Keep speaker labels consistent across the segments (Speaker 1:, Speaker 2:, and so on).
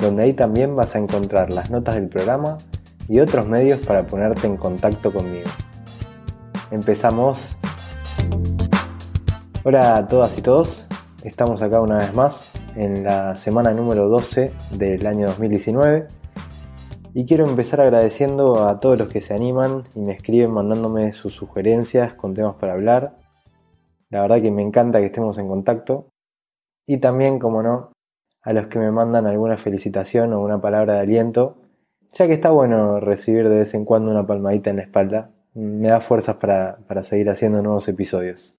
Speaker 1: donde ahí también vas a encontrar las notas del programa y otros medios para ponerte en contacto conmigo. Empezamos. Hola a todas y todos, estamos acá una vez más en la semana número 12 del año 2019 y quiero empezar agradeciendo a todos los que se animan y me escriben mandándome sus sugerencias con temas para hablar. La verdad que me encanta que estemos en contacto. Y también, como no, a los que me mandan alguna felicitación o una palabra de aliento, ya que está bueno recibir de vez en cuando una palmadita en la espalda. Me da fuerzas para, para seguir haciendo nuevos episodios.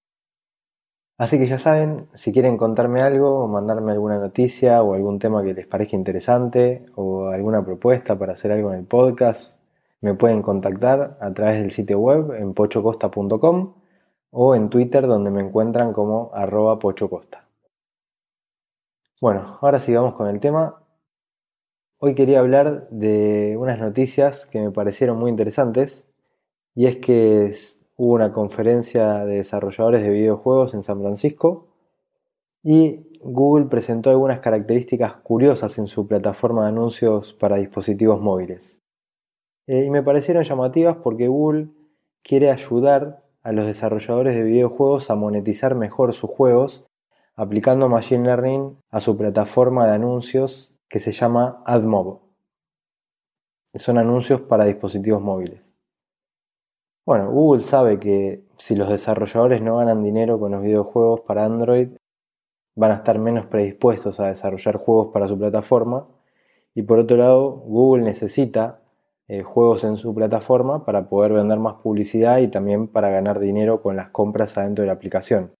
Speaker 1: Así que ya saben, si quieren contarme algo o mandarme alguna noticia o algún tema que les parezca interesante o alguna propuesta para hacer algo en el podcast, me pueden contactar a través del sitio web en pochocosta.com o en Twitter donde me encuentran como arroba pochocosta. Bueno, ahora sigamos con el tema. Hoy quería hablar de unas noticias que me parecieron muy interesantes y es que hubo una conferencia de desarrolladores de videojuegos en San Francisco y Google presentó algunas características curiosas en su plataforma de anuncios para dispositivos móviles. Eh, y me parecieron llamativas porque Google quiere ayudar a los desarrolladores de videojuegos a monetizar mejor sus juegos aplicando Machine Learning a su plataforma de anuncios que se llama AdMob. Son anuncios para dispositivos móviles. Bueno, Google sabe que si los desarrolladores no ganan dinero con los videojuegos para Android, van a estar menos predispuestos a desarrollar juegos para su plataforma. Y por otro lado, Google necesita eh, juegos en su plataforma para poder vender más publicidad y también para ganar dinero con las compras adentro de la aplicación.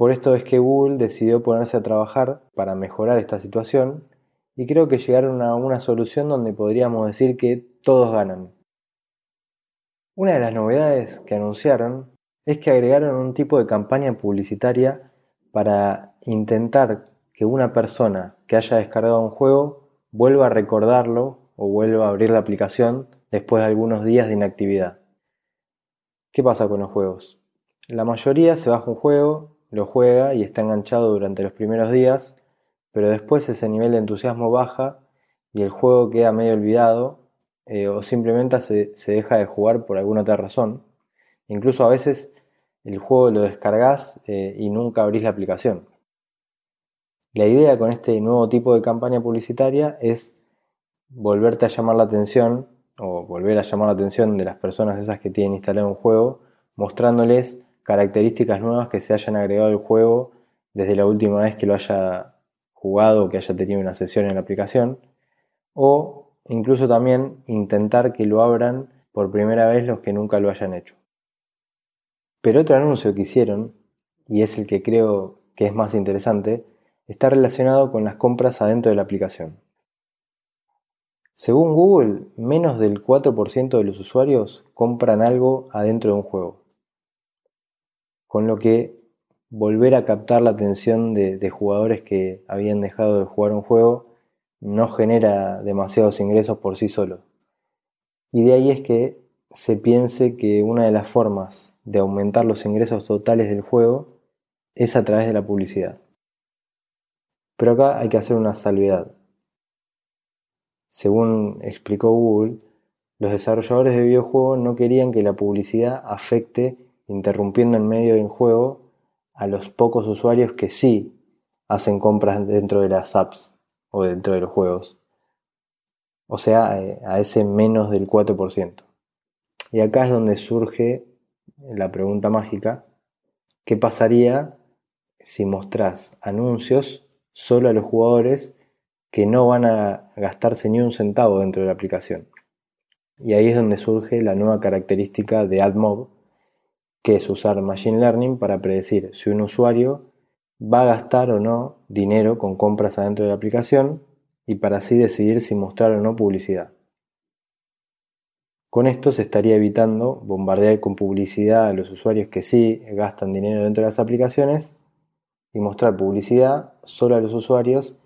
Speaker 1: Por esto es que Google decidió ponerse a trabajar para mejorar esta situación y creo que llegaron a una solución donde podríamos decir que todos ganan. Una de las novedades que anunciaron es que agregaron un tipo de campaña publicitaria para intentar que una persona que haya descargado un juego vuelva a recordarlo o vuelva a abrir la aplicación después de algunos días de inactividad. ¿Qué pasa con los juegos? La mayoría se baja un juego, lo juega y está enganchado durante los primeros días, pero después ese nivel de entusiasmo baja y el juego queda medio olvidado eh, o simplemente se, deja de jugar por alguna otra razón. Incluso a veces el juego lo descargas eh, y nunca abrís la aplicación. La idea con este nuevo tipo de campaña publicitaria es volverte a llamar la atención o volver a llamar la atención de las personas esas que tienen instalado un juego, mostrándoles características nuevas que se hayan agregado al juego desde la última vez que lo haya jugado o que haya tenido una sesión en la aplicación, o incluso también intentar que lo abran por primera vez los que nunca lo hayan hecho. Pero otro anuncio que hicieron, y es el que creo que es más interesante, está relacionado con las compras adentro de la aplicación. Según Google, menos del 4% de los usuarios compran algo adentro de un juego. Con lo que volver a captar la atención de, jugadores que habían dejado de jugar un juego no genera demasiados ingresos por sí solo. Y de ahí es que se piense que una de las formas de aumentar los ingresos totales del juego es a través de la publicidad. Pero acá hay que hacer una salvedad. Según explicó Google, los desarrolladores de videojuegos no querían que la publicidad afecte interrumpiendo en medio del juego a los pocos usuarios que sí hacen compras dentro de las apps o dentro de los juegos. O sea, eh, a ese menos del 4%. Y acá es donde surge la pregunta mágica, ¿qué pasaría si mostrás anuncios solo a los jugadores que no van a gastarse ni un centavo dentro de la aplicación? Y ahí es donde surge la nueva característica de AdMob, que es usar Machine Learning para predecir si un usuario va a gastar o no dinero con compras adentro de la aplicación y para así decidir si mostrar o no publicidad. Con esto se estaría evitando bombardear con publicidad a los usuarios que sí gastan dinero dentro de las aplicaciones y mostrar publicidad solo a los usuarios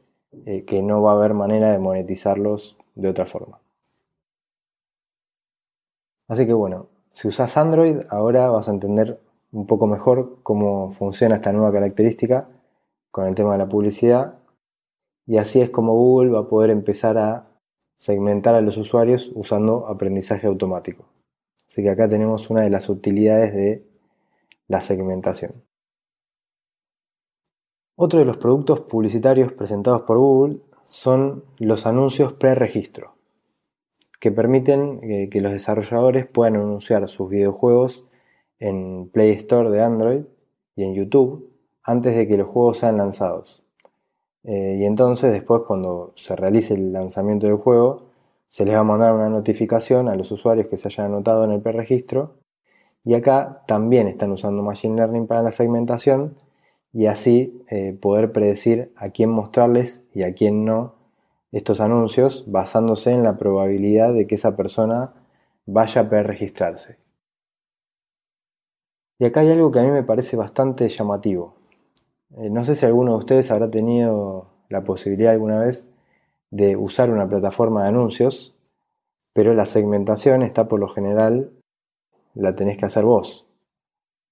Speaker 1: eh, que no va a haber manera de monetizarlos de otra forma. Así que bueno, si usas Android ahora vas a entender un poco mejor cómo funciona esta nueva característica con el tema de la publicidad y así es como Google va a poder empezar a segmentar a los usuarios usando aprendizaje automático. Así que acá tenemos una de las utilidades de la segmentación. Otro de los productos publicitarios presentados por Google son los anuncios preregistro, que permiten eh, que los desarrolladores puedan anunciar sus videojuegos en Play Store de Android y en YouTube antes de que los juegos sean lanzados. Eh, y entonces después cuando se realice el lanzamiento del juego, se les va a mandar una notificación a los usuarios que se hayan anotado en el preregistro. Y acá también están usando Machine Learning para la segmentación y así eh, poder predecir a quién mostrarles y a quién no estos anuncios basándose en la probabilidad de que esa persona vaya a preregistrarse. Y acá hay algo que a mí me parece bastante llamativo. Eh, no sé si alguno de ustedes habrá tenido la posibilidad alguna vez de usar una plataforma de anuncios, pero la segmentación está por lo general, la tenés que hacer vos.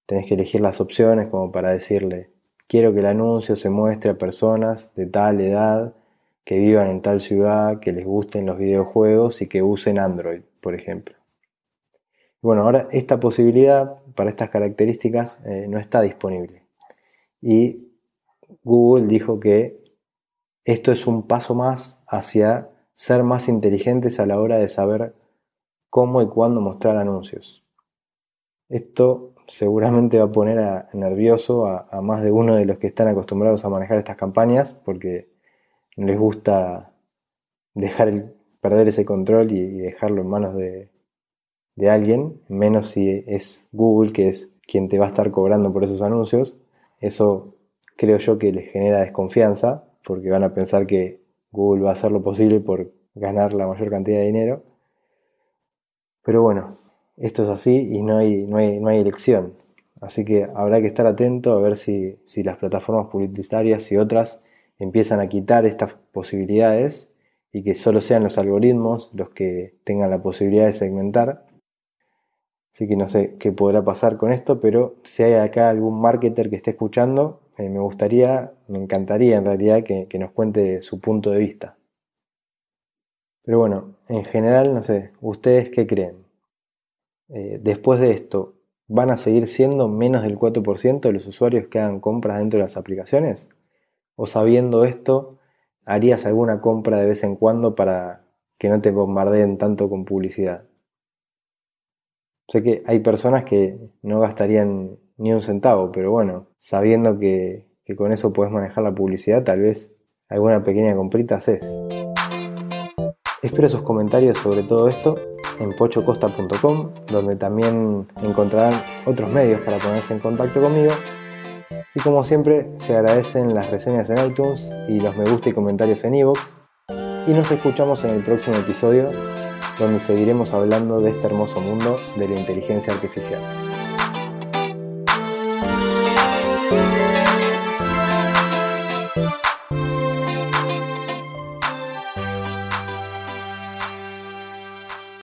Speaker 1: Tenés que elegir las opciones como para decirle, quiero que el anuncio se muestre a personas de tal edad, que vivan en tal ciudad, que les gusten los videojuegos y que usen Android, por ejemplo. Bueno, ahora esta posibilidad para estas características eh, no está disponible. Y Google dijo que esto es un paso más hacia ser más inteligentes a la hora de saber cómo y cuándo mostrar anuncios. Esto seguramente va a poner nervioso a, más de uno de los que están acostumbrados a manejar estas campañas porque les gusta dejar perder ese control y, dejarlo en manos de, de alguien, menos si es Google que es quien te va a estar cobrando por esos anuncios. Eso creo yo que les genera desconfianza, porque van a pensar que Google va a hacer lo posible por ganar la mayor cantidad de dinero. Pero bueno, esto es así y no hay, no hay, no hay elección. Así que habrá que estar atento a ver si, si las plataformas publicitarias y otras empiezan a quitar estas posibilidades y que solo sean los algoritmos los que tengan la posibilidad de segmentar. Así que no sé qué podrá pasar con esto, pero si hay acá algún marketer que esté escuchando, eh, me gustaría, me encantaría en realidad que, nos cuente su punto de vista. Pero bueno, en general, no sé, ¿ustedes qué creen? Eh, después de esto, ¿van a seguir siendo menos del 4% de los usuarios que hagan compras dentro de las aplicaciones? ¿O sabiendo esto, harías alguna compra de vez en cuando para que no te bombardeen tanto con publicidad? Sé que hay personas que no gastarían ni un centavo, pero bueno, sabiendo que, con eso puedes manejar la publicidad, tal vez alguna pequeña comprita haces. Espero sus comentarios sobre todo esto en pochocosta.com, donde también encontrarán otros medios para ponerse en contacto conmigo. Y como siempre, se agradecen las reseñas en iTunes y los me gusta y comentarios en iVoox. y nos escuchamos en el próximo episodio, donde seguiremos hablando de este hermoso mundo de la inteligencia artificial.